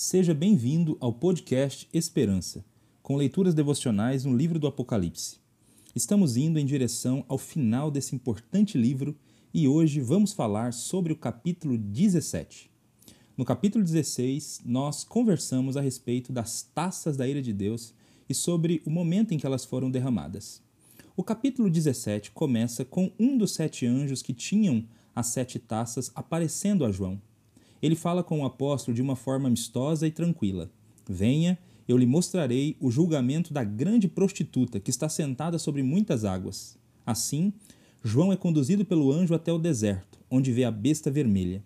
Seja bem-vindo ao podcast Esperança, com leituras devocionais no livro do Apocalipse. Estamos indo em direção ao final desse importante livro e hoje vamos falar sobre o capítulo 17. No capítulo 16, nós conversamos a respeito das taças da ira de Deus e sobre o momento em que elas foram derramadas. O capítulo 17 começa com um dos sete anjos que tinham as sete taças aparecendo a João. Ele fala com o apóstolo de uma forma amistosa e tranquila: Venha, eu lhe mostrarei o julgamento da grande prostituta que está sentada sobre muitas águas. Assim, João é conduzido pelo anjo até o deserto, onde vê a besta vermelha.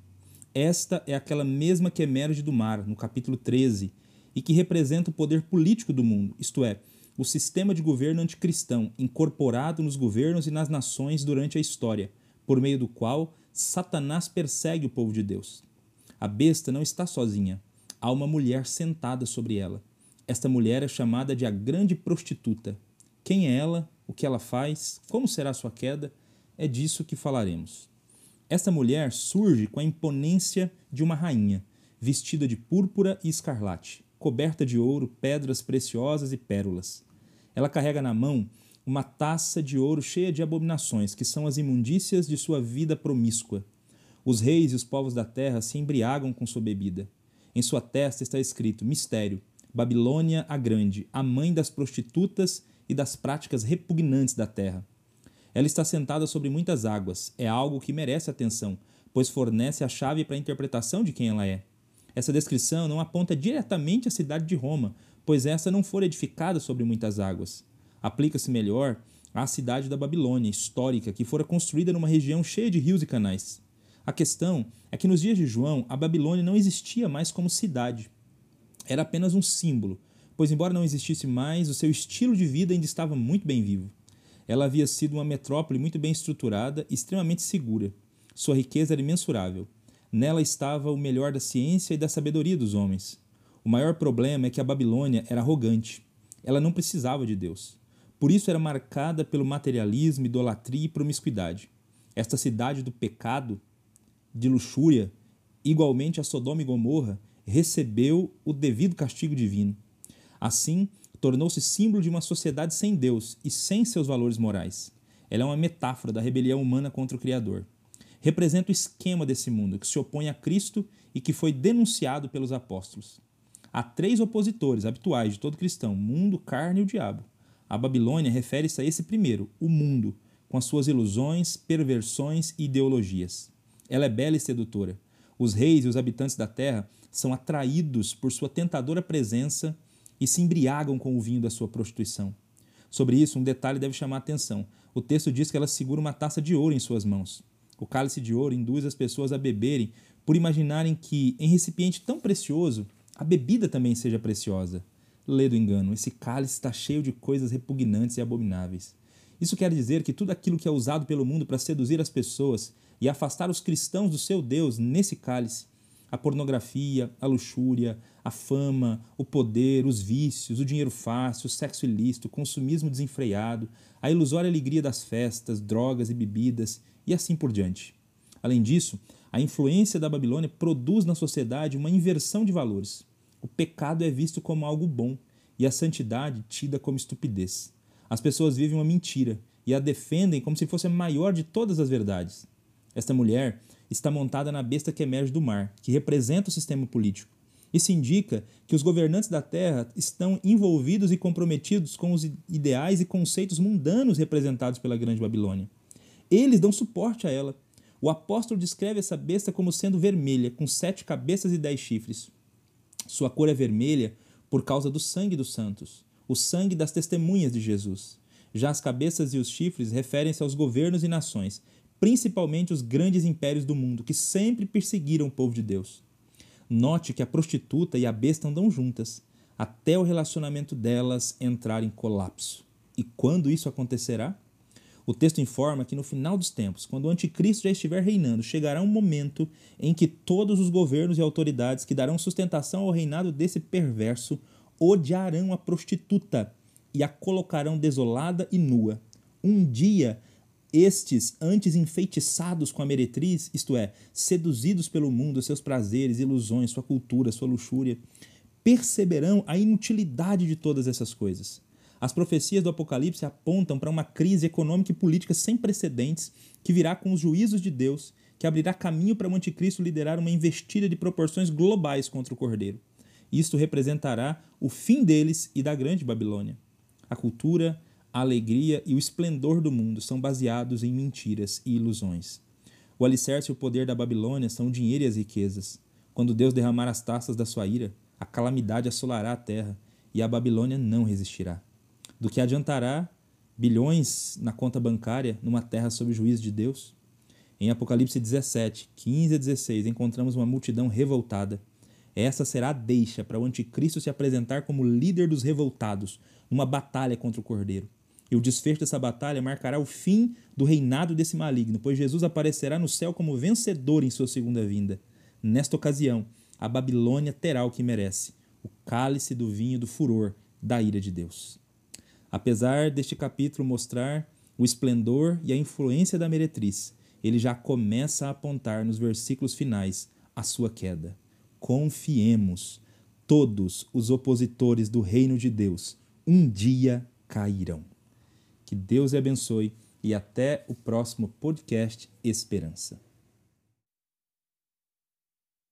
Esta é aquela mesma que emerge do mar, no capítulo 13, e que representa o poder político do mundo, isto é, o sistema de governo anticristão incorporado nos governos e nas nações durante a história, por meio do qual Satanás persegue o povo de Deus. A besta não está sozinha. Há uma mulher sentada sobre ela. Esta mulher é chamada de a grande prostituta. Quem é ela? O que ela faz? Como será sua queda? É disso que falaremos. Esta mulher surge com a imponência de uma rainha, vestida de púrpura e escarlate, coberta de ouro, pedras preciosas e pérolas. Ela carrega na mão uma taça de ouro cheia de abominações, que são as imundícias de sua vida promíscua. Os reis e os povos da terra se embriagam com sua bebida. Em sua testa está escrito: Mistério, Babilônia a Grande, a mãe das prostitutas e das práticas repugnantes da terra. Ela está sentada sobre muitas águas, é algo que merece atenção, pois fornece a chave para a interpretação de quem ela é. Essa descrição não aponta diretamente à cidade de Roma, pois essa não for edificada sobre muitas águas. Aplica-se melhor à cidade da Babilônia, histórica, que fora construída numa região cheia de rios e canais. A questão é que nos dias de João, a Babilônia não existia mais como cidade. Era apenas um símbolo, pois, embora não existisse mais, o seu estilo de vida ainda estava muito bem vivo. Ela havia sido uma metrópole muito bem estruturada e extremamente segura. Sua riqueza era imensurável. Nela estava o melhor da ciência e da sabedoria dos homens. O maior problema é que a Babilônia era arrogante. Ela não precisava de Deus. Por isso era marcada pelo materialismo, idolatria e promiscuidade. Esta cidade do pecado de luxúria, igualmente a Sodoma e Gomorra, recebeu o devido castigo divino. Assim, tornou-se símbolo de uma sociedade sem Deus e sem seus valores morais. Ela é uma metáfora da rebelião humana contra o Criador. Representa o esquema desse mundo que se opõe a Cristo e que foi denunciado pelos apóstolos. Há três opositores habituais de todo cristão: mundo, carne e o diabo. A Babilônia refere-se a esse primeiro, o mundo, com as suas ilusões, perversões e ideologias. Ela é bela e sedutora. Os reis e os habitantes da terra são atraídos por sua tentadora presença e se embriagam com o vinho da sua prostituição. Sobre isso, um detalhe deve chamar a atenção. O texto diz que ela segura uma taça de ouro em suas mãos. O cálice de ouro induz as pessoas a beberem por imaginarem que, em recipiente tão precioso, a bebida também seja preciosa. Lê do engano, esse cálice está cheio de coisas repugnantes e abomináveis. Isso quer dizer que tudo aquilo que é usado pelo mundo para seduzir as pessoas e afastar os cristãos do seu Deus nesse cálice, a pornografia, a luxúria, a fama, o poder, os vícios, o dinheiro fácil, o sexo ilícito, o consumismo desenfreado, a ilusória alegria das festas, drogas e bebidas e assim por diante. Além disso, a influência da Babilônia produz na sociedade uma inversão de valores. O pecado é visto como algo bom e a santidade tida como estupidez. As pessoas vivem uma mentira e a defendem como se fosse a maior de todas as verdades. Esta mulher está montada na besta que emerge do mar, que representa o sistema político. Isso indica que os governantes da Terra estão envolvidos e comprometidos com os ideais e conceitos mundanos representados pela Grande Babilônia. Eles dão suporte a ela. O apóstolo descreve essa besta como sendo vermelha, com sete cabeças e dez chifres. Sua cor é vermelha por causa do sangue dos santos o sangue das testemunhas de Jesus. Já as cabeças e os chifres referem-se aos governos e nações, principalmente os grandes impérios do mundo, que sempre perseguiram o povo de Deus. Note que a prostituta e a besta andam juntas, até o relacionamento delas entrar em colapso. E quando isso acontecerá? O texto informa que no final dos tempos, quando o anticristo já estiver reinando, chegará um momento em que todos os governos e autoridades que darão sustentação ao reinado desse perverso odiarão a prostituta e a colocarão desolada e nua. Um dia Estes, antes enfeitiçados com a meretriz, isto é, seduzidos pelo mundo, seus prazeres, ilusões, sua cultura, sua luxúria, perceberão a inutilidade de todas essas coisas. As profecias do Apocalipse apontam para uma crise econômica e política sem precedentes que virá com os juízos de Deus, que abrirá caminho para o anticristo liderar uma investida de proporções globais contra o Cordeiro. Isto representará o fim deles e da grande Babilônia. A cultura, a alegria e o esplendor do mundo são baseados em mentiras e ilusões. O alicerce e o poder da Babilônia são o dinheiro e as riquezas. Quando Deus derramar as taças da sua ira, a calamidade assolará a terra e a Babilônia não resistirá. Do que adiantará bilhões na conta bancária numa terra sob juízo de Deus? Em Apocalipse 17, 15 a 16, encontramos uma multidão revoltada. Essa será a deixa para o anticristo se apresentar como líder dos revoltados, numa batalha contra o cordeiro. E o desfecho dessa batalha marcará o fim do reinado desse maligno, pois Jesus aparecerá no céu como vencedor em sua segunda vinda. Nesta ocasião, a Babilônia terá o que merece: o cálice do vinho do furor da ira de Deus. Apesar deste capítulo mostrar o esplendor e a influência da meretriz, ele já começa a apontar nos versículos finais a sua queda. Confiemos, todos os opositores do reino de Deus um dia cairão. Que Deus lhe abençoe e até o próximo podcast Esperança.